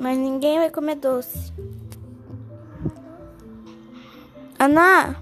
Mas ninguém vai comer doce. Ana!